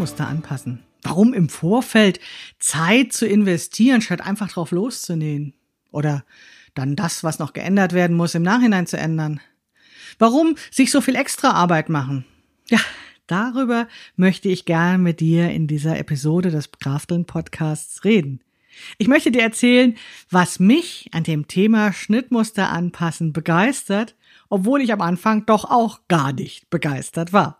Schnittmuster anpassen? Warum im Vorfeld Zeit zu investieren, statt einfach drauf loszunähen? Oder dann das, was noch geändert werden muss, im Nachhinein zu ändern? Warum sich so viel extra Arbeit machen? Ja, darüber möchte ich gern mit dir in dieser Episode des Krafteln Podcasts reden. Ich möchte dir erzählen, was mich an dem Thema Schnittmuster anpassen begeistert, obwohl ich am Anfang doch auch gar nicht begeistert war.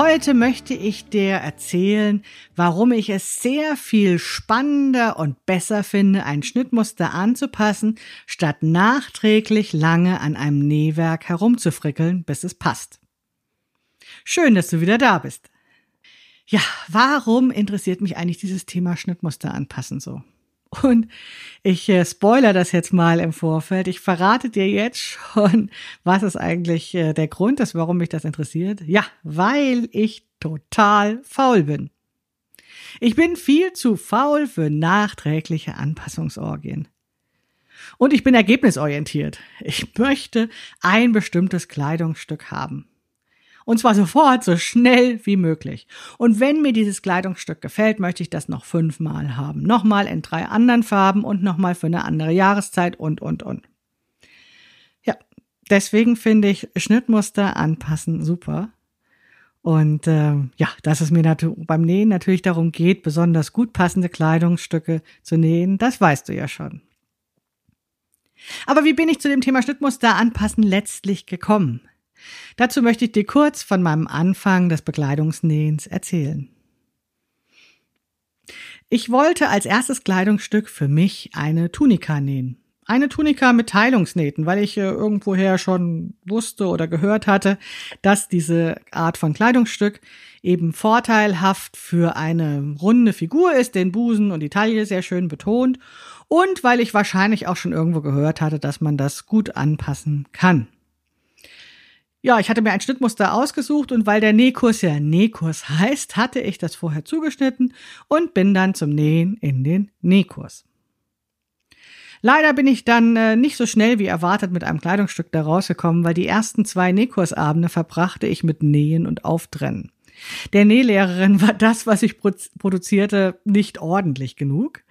Heute möchte ich dir erzählen, warum ich es sehr viel spannender und besser finde, ein Schnittmuster anzupassen, statt nachträglich lange an einem Nähwerk herumzufrickeln, bis es passt. Schön, dass du wieder da bist. Ja, warum interessiert mich eigentlich dieses Thema Schnittmuster anpassen so? Und ich äh, spoiler das jetzt mal im Vorfeld. Ich verrate dir jetzt schon, was ist eigentlich äh, der Grund ist, warum mich das interessiert. Ja, weil ich total faul bin. Ich bin viel zu faul für nachträgliche Anpassungsorgien. Und ich bin ergebnisorientiert. Ich möchte ein bestimmtes Kleidungsstück haben. Und zwar sofort, so schnell wie möglich. Und wenn mir dieses Kleidungsstück gefällt, möchte ich das noch fünfmal haben. Nochmal in drei anderen Farben und nochmal für eine andere Jahreszeit und, und, und. Ja, deswegen finde ich Schnittmuster anpassen super. Und äh, ja, dass es mir beim Nähen natürlich darum geht, besonders gut passende Kleidungsstücke zu nähen, das weißt du ja schon. Aber wie bin ich zu dem Thema Schnittmuster anpassen letztlich gekommen? Dazu möchte ich dir kurz von meinem Anfang des Bekleidungsnähens erzählen. Ich wollte als erstes Kleidungsstück für mich eine Tunika nähen. Eine Tunika mit Teilungsnähten, weil ich äh, irgendwoher schon wusste oder gehört hatte, dass diese Art von Kleidungsstück eben vorteilhaft für eine runde Figur ist, den Busen und die Taille sehr schön betont und weil ich wahrscheinlich auch schon irgendwo gehört hatte, dass man das gut anpassen kann. Ja, ich hatte mir ein Schnittmuster ausgesucht und weil der Nähkurs ja Nähkurs heißt, hatte ich das vorher zugeschnitten und bin dann zum Nähen in den Nähkurs. Leider bin ich dann äh, nicht so schnell wie erwartet mit einem Kleidungsstück da rausgekommen, weil die ersten zwei Nähkursabende verbrachte ich mit Nähen und Auftrennen. Der Nählehrerin war das, was ich produzierte, nicht ordentlich genug.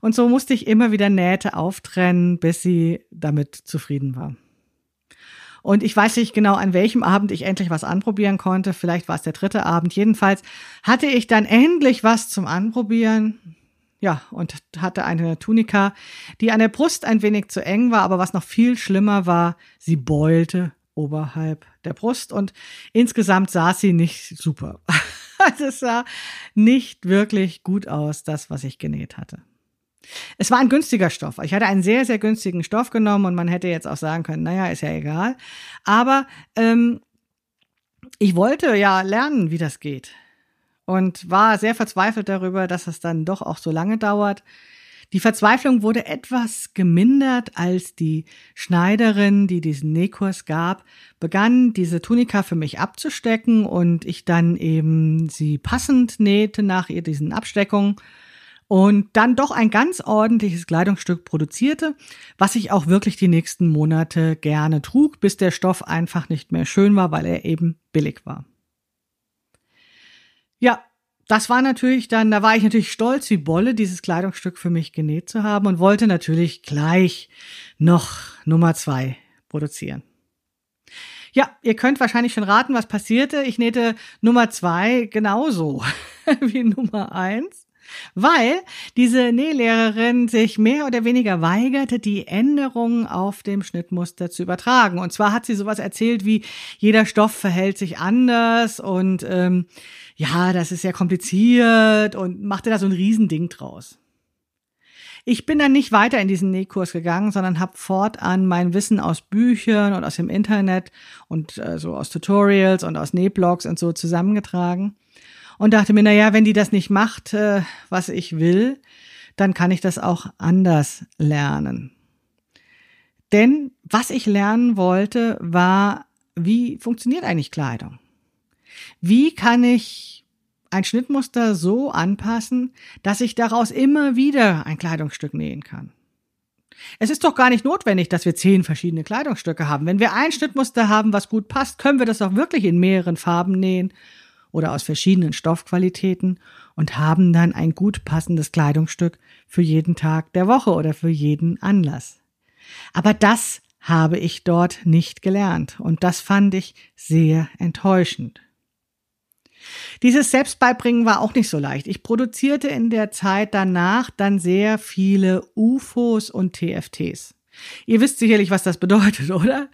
Und so musste ich immer wieder Nähte auftrennen, bis sie damit zufrieden war. Und ich weiß nicht genau, an welchem Abend ich endlich was anprobieren konnte. Vielleicht war es der dritte Abend. Jedenfalls hatte ich dann endlich was zum Anprobieren. Ja, und hatte eine Tunika, die an der Brust ein wenig zu eng war, aber was noch viel schlimmer war, sie beulte oberhalb der Brust und insgesamt sah sie nicht super. Also es sah nicht wirklich gut aus, das, was ich genäht hatte. Es war ein günstiger Stoff. Ich hatte einen sehr, sehr günstigen Stoff genommen und man hätte jetzt auch sagen können, naja, ist ja egal. Aber ähm, ich wollte ja lernen, wie das geht. Und war sehr verzweifelt darüber, dass es dann doch auch so lange dauert. Die Verzweiflung wurde etwas gemindert, als die Schneiderin, die diesen Nähkurs gab, begann, diese Tunika für mich abzustecken und ich dann eben sie passend nähte nach ihr diesen Absteckungen und dann doch ein ganz ordentliches Kleidungsstück produzierte, was ich auch wirklich die nächsten Monate gerne trug, bis der Stoff einfach nicht mehr schön war, weil er eben billig war. Ja, das war natürlich dann, da war ich natürlich stolz wie Bolle, dieses Kleidungsstück für mich genäht zu haben und wollte natürlich gleich noch Nummer zwei produzieren. Ja, ihr könnt wahrscheinlich schon raten, was passierte. Ich nähte Nummer zwei genauso wie Nummer eins weil diese Nählehrerin sich mehr oder weniger weigerte, die Änderungen auf dem Schnittmuster zu übertragen. Und zwar hat sie sowas erzählt wie, jeder Stoff verhält sich anders und ähm, ja, das ist ja kompliziert und machte da so ein Riesending draus. Ich bin dann nicht weiter in diesen Nähkurs gegangen, sondern habe fortan mein Wissen aus Büchern und aus dem Internet und äh, so aus Tutorials und aus Nähblogs und so zusammengetragen und dachte mir, na ja, wenn die das nicht macht, äh, was ich will, dann kann ich das auch anders lernen. Denn was ich lernen wollte, war, wie funktioniert eigentlich Kleidung? Wie kann ich ein Schnittmuster so anpassen, dass ich daraus immer wieder ein Kleidungsstück nähen kann. Es ist doch gar nicht notwendig, dass wir zehn verschiedene Kleidungsstücke haben. Wenn wir ein Schnittmuster haben, was gut passt, können wir das auch wirklich in mehreren Farben nähen oder aus verschiedenen Stoffqualitäten und haben dann ein gut passendes Kleidungsstück für jeden Tag der Woche oder für jeden Anlass. Aber das habe ich dort nicht gelernt und das fand ich sehr enttäuschend. Dieses Selbstbeibringen war auch nicht so leicht. Ich produzierte in der Zeit danach dann sehr viele UFOs und TFTs. Ihr wisst sicherlich, was das bedeutet, oder?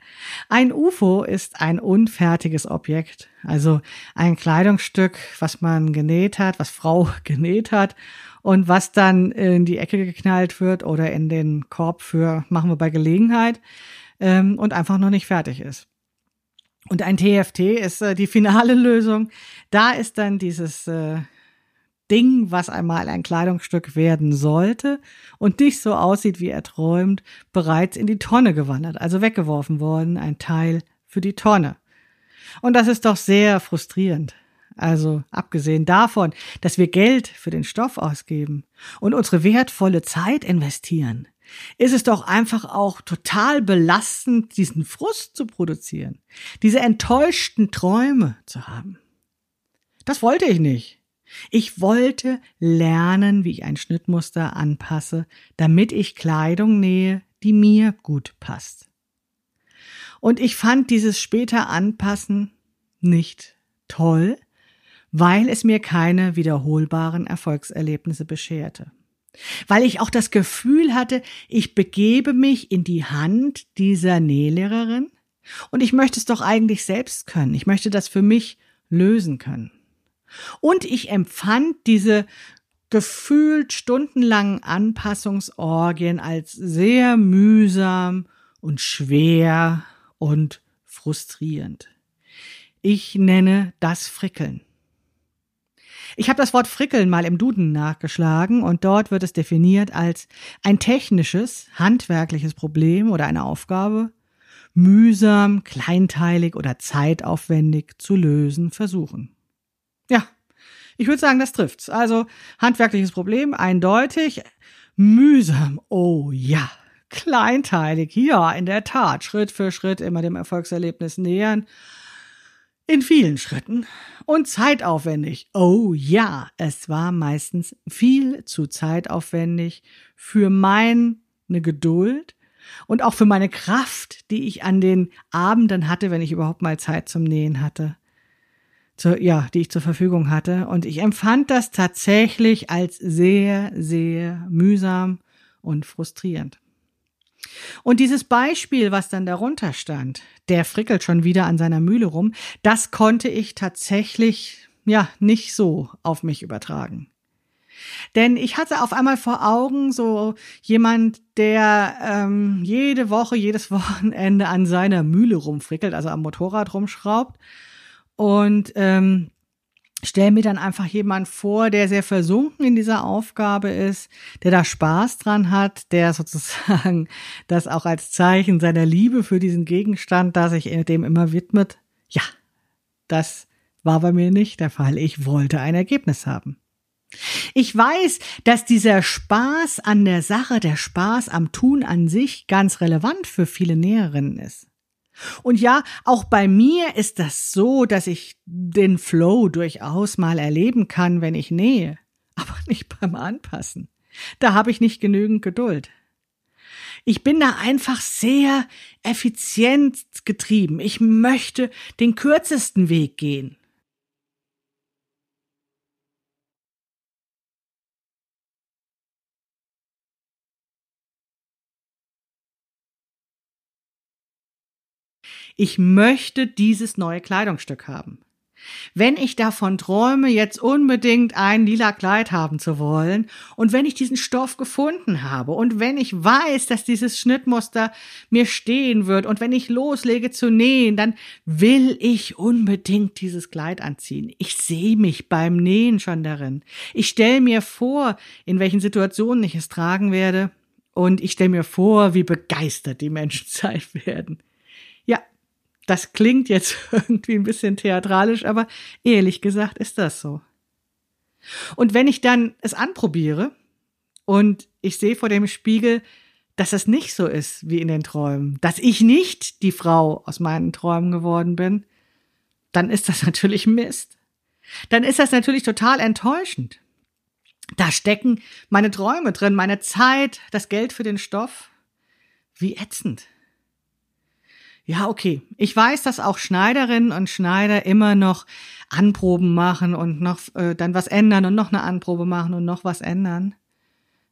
Ein UFO ist ein unfertiges Objekt, also ein Kleidungsstück, was man genäht hat, was Frau genäht hat und was dann in die Ecke geknallt wird oder in den Korb für machen wir bei Gelegenheit ähm, und einfach noch nicht fertig ist. Und ein TFT ist äh, die finale Lösung. Da ist dann dieses äh, Ding, was einmal ein Kleidungsstück werden sollte und nicht so aussieht, wie er träumt, bereits in die Tonne gewandert, also weggeworfen worden, ein Teil für die Tonne. Und das ist doch sehr frustrierend. Also abgesehen davon, dass wir Geld für den Stoff ausgeben und unsere wertvolle Zeit investieren, ist es doch einfach auch total belastend, diesen Frust zu produzieren, diese enttäuschten Träume zu haben. Das wollte ich nicht. Ich wollte lernen, wie ich ein Schnittmuster anpasse, damit ich Kleidung nähe, die mir gut passt. Und ich fand dieses später Anpassen nicht toll, weil es mir keine wiederholbaren Erfolgserlebnisse bescherte weil ich auch das Gefühl hatte, ich begebe mich in die Hand dieser Nählehrerin und ich möchte es doch eigentlich selbst können. Ich möchte das für mich lösen können. Und ich empfand diese gefühlt stundenlangen Anpassungsorgien als sehr mühsam und schwer und frustrierend. Ich nenne das Frickeln. Ich habe das Wort frickeln mal im Duden nachgeschlagen und dort wird es definiert als ein technisches, handwerkliches Problem oder eine Aufgabe, mühsam, kleinteilig oder zeitaufwendig zu lösen versuchen. Ja, ich würde sagen, das trifft's. Also handwerkliches Problem eindeutig, mühsam, oh ja, kleinteilig, ja, in der Tat, Schritt für Schritt immer dem Erfolgserlebnis nähern in vielen Schritten und zeitaufwendig. Oh ja, es war meistens viel zu zeitaufwendig für meine Geduld und auch für meine Kraft, die ich an den Abenden hatte, wenn ich überhaupt mal Zeit zum Nähen hatte. Zu, ja, die ich zur Verfügung hatte. Und ich empfand das tatsächlich als sehr, sehr mühsam und frustrierend. Und dieses Beispiel, was dann darunter stand, der frickelt schon wieder an seiner Mühle rum, das konnte ich tatsächlich, ja, nicht so auf mich übertragen. Denn ich hatte auf einmal vor Augen so jemand, der ähm, jede Woche, jedes Wochenende an seiner Mühle rumfrickelt, also am Motorrad rumschraubt. Und ähm, stell mir dann einfach jemand vor, der sehr versunken in dieser Aufgabe ist, der da Spaß dran hat, der sozusagen das auch als Zeichen seiner Liebe für diesen Gegenstand, da sich dem immer widmet. Ja, das war bei mir nicht der Fall. Ich wollte ein Ergebnis haben. Ich weiß, dass dieser Spaß an der Sache, der Spaß am Tun an sich ganz relevant für viele Näherinnen ist. Und ja, auch bei mir ist das so, dass ich den Flow durchaus mal erleben kann, wenn ich nähe, aber nicht beim Anpassen. Da habe ich nicht genügend Geduld. Ich bin da einfach sehr effizient getrieben. Ich möchte den kürzesten Weg gehen. Ich möchte dieses neue Kleidungsstück haben. Wenn ich davon träume, jetzt unbedingt ein lila Kleid haben zu wollen und wenn ich diesen Stoff gefunden habe und wenn ich weiß, dass dieses Schnittmuster mir stehen wird und wenn ich loslege zu nähen, dann will ich unbedingt dieses Kleid anziehen. Ich sehe mich beim Nähen schon darin. Ich stelle mir vor, in welchen Situationen ich es tragen werde und ich stelle mir vor, wie begeistert die Menschen sein werden. Das klingt jetzt irgendwie ein bisschen theatralisch, aber ehrlich gesagt ist das so. Und wenn ich dann es anprobiere und ich sehe vor dem Spiegel, dass es nicht so ist wie in den Träumen, dass ich nicht die Frau aus meinen Träumen geworden bin, dann ist das natürlich Mist. Dann ist das natürlich total enttäuschend. Da stecken meine Träume drin, meine Zeit, das Geld für den Stoff. Wie ätzend. Ja, okay. Ich weiß, dass auch Schneiderinnen und Schneider immer noch Anproben machen und noch äh, dann was ändern und noch eine Anprobe machen und noch was ändern.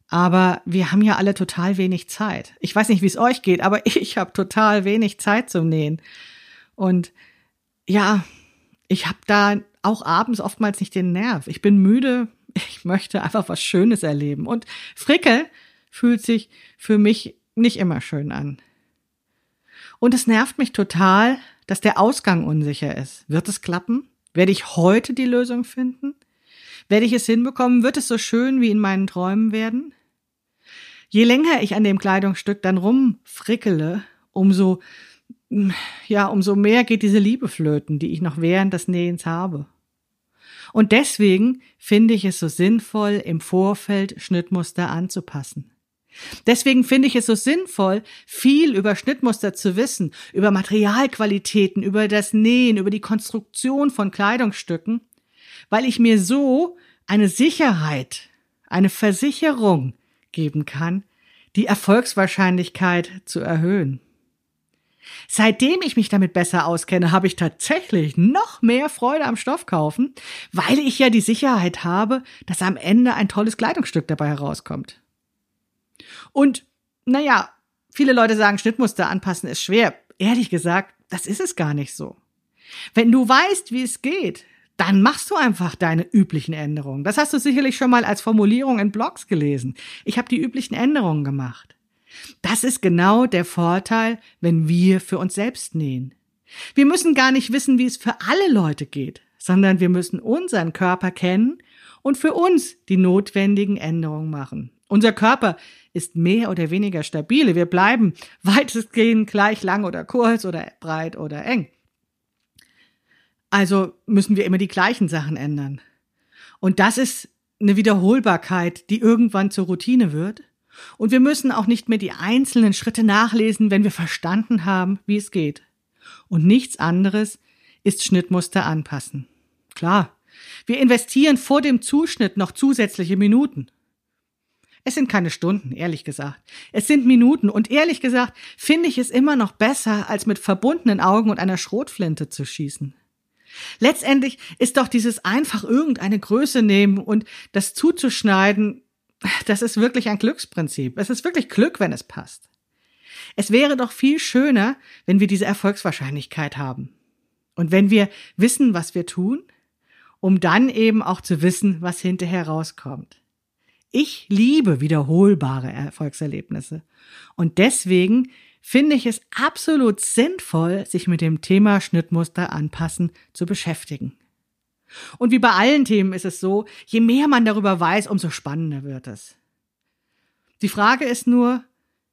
Aber wir haben ja alle total wenig Zeit. Ich weiß nicht, wie es euch geht, aber ich habe total wenig Zeit zum Nähen. Und ja, ich habe da auch abends oftmals nicht den Nerv. Ich bin müde. Ich möchte einfach was Schönes erleben. Und Frickel fühlt sich für mich nicht immer schön an. Und es nervt mich total, dass der Ausgang unsicher ist. Wird es klappen? Werde ich heute die Lösung finden? Werde ich es hinbekommen? Wird es so schön wie in meinen Träumen werden? Je länger ich an dem Kleidungsstück dann rumfrickele, umso, ja, umso mehr geht diese Liebe flöten, die ich noch während des Nähens habe. Und deswegen finde ich es so sinnvoll, im Vorfeld Schnittmuster anzupassen. Deswegen finde ich es so sinnvoll, viel über Schnittmuster zu wissen, über Materialqualitäten, über das Nähen, über die Konstruktion von Kleidungsstücken, weil ich mir so eine Sicherheit, eine Versicherung geben kann, die Erfolgswahrscheinlichkeit zu erhöhen. Seitdem ich mich damit besser auskenne, habe ich tatsächlich noch mehr Freude am Stoff kaufen, weil ich ja die Sicherheit habe, dass am Ende ein tolles Kleidungsstück dabei herauskommt. Und naja, viele Leute sagen, Schnittmuster anpassen ist schwer. Ehrlich gesagt, das ist es gar nicht so. Wenn du weißt, wie es geht, dann machst du einfach deine üblichen Änderungen. Das hast du sicherlich schon mal als Formulierung in Blogs gelesen. Ich habe die üblichen Änderungen gemacht. Das ist genau der Vorteil, wenn wir für uns selbst nähen. Wir müssen gar nicht wissen, wie es für alle Leute geht, sondern wir müssen unseren Körper kennen und für uns die notwendigen Änderungen machen. Unser Körper ist mehr oder weniger stabile. Wir bleiben weitestgehend gleich lang oder kurz oder breit oder eng. Also müssen wir immer die gleichen Sachen ändern. Und das ist eine Wiederholbarkeit, die irgendwann zur Routine wird. Und wir müssen auch nicht mehr die einzelnen Schritte nachlesen, wenn wir verstanden haben, wie es geht. Und nichts anderes ist Schnittmuster anpassen. Klar, wir investieren vor dem Zuschnitt noch zusätzliche Minuten. Es sind keine Stunden, ehrlich gesagt. Es sind Minuten und ehrlich gesagt finde ich es immer noch besser, als mit verbundenen Augen und einer Schrotflinte zu schießen. Letztendlich ist doch dieses einfach irgendeine Größe nehmen und das zuzuschneiden, das ist wirklich ein Glücksprinzip. Es ist wirklich Glück, wenn es passt. Es wäre doch viel schöner, wenn wir diese Erfolgswahrscheinlichkeit haben. Und wenn wir wissen, was wir tun, um dann eben auch zu wissen, was hinterher rauskommt. Ich liebe wiederholbare Erfolgserlebnisse. Und deswegen finde ich es absolut sinnvoll, sich mit dem Thema Schnittmuster anpassen zu beschäftigen. Und wie bei allen Themen ist es so, je mehr man darüber weiß, umso spannender wird es. Die Frage ist nur,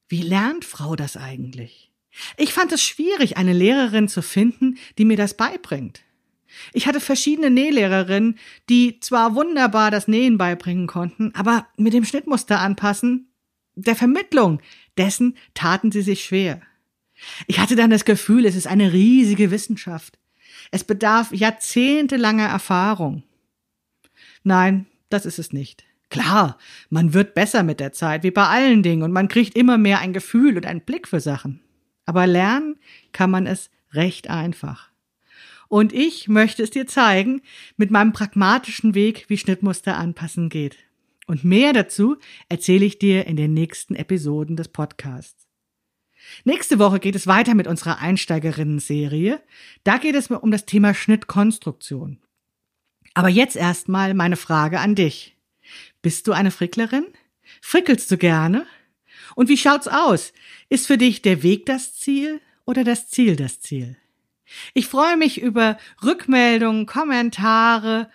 wie lernt Frau das eigentlich? Ich fand es schwierig, eine Lehrerin zu finden, die mir das beibringt. Ich hatte verschiedene Nählehrerinnen, die zwar wunderbar das Nähen beibringen konnten, aber mit dem Schnittmuster anpassen, der Vermittlung dessen taten sie sich schwer. Ich hatte dann das Gefühl, es ist eine riesige Wissenschaft. Es bedarf jahrzehntelanger Erfahrung. Nein, das ist es nicht. Klar, man wird besser mit der Zeit, wie bei allen Dingen, und man kriegt immer mehr ein Gefühl und einen Blick für Sachen. Aber lernen kann man es recht einfach. Und ich möchte es dir zeigen mit meinem pragmatischen Weg, wie Schnittmuster anpassen geht. Und mehr dazu erzähle ich dir in den nächsten Episoden des Podcasts. Nächste Woche geht es weiter mit unserer Einsteigerinnen-Serie. Da geht es um das Thema Schnittkonstruktion. Aber jetzt erstmal meine Frage an dich. Bist du eine Fricklerin? Frickelst du gerne? Und wie schaut's aus? Ist für dich der Weg das Ziel oder das Ziel das Ziel? Ich freue mich über Rückmeldungen, Kommentare.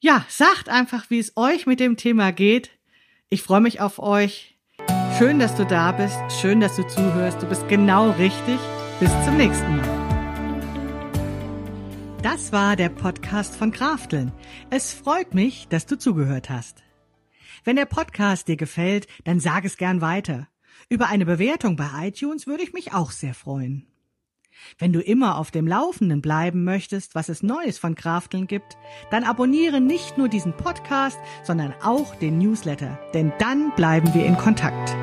Ja, sagt einfach, wie es euch mit dem Thema geht. Ich freue mich auf euch. Schön, dass du da bist. Schön, dass du zuhörst. Du bist genau richtig. Bis zum nächsten Mal. Das war der Podcast von Krafteln. Es freut mich, dass du zugehört hast. Wenn der Podcast dir gefällt, dann sag es gern weiter. Über eine Bewertung bei iTunes würde ich mich auch sehr freuen. Wenn du immer auf dem Laufenden bleiben möchtest, was es Neues von Krafteln gibt, dann abonniere nicht nur diesen Podcast, sondern auch den Newsletter, denn dann bleiben wir in Kontakt.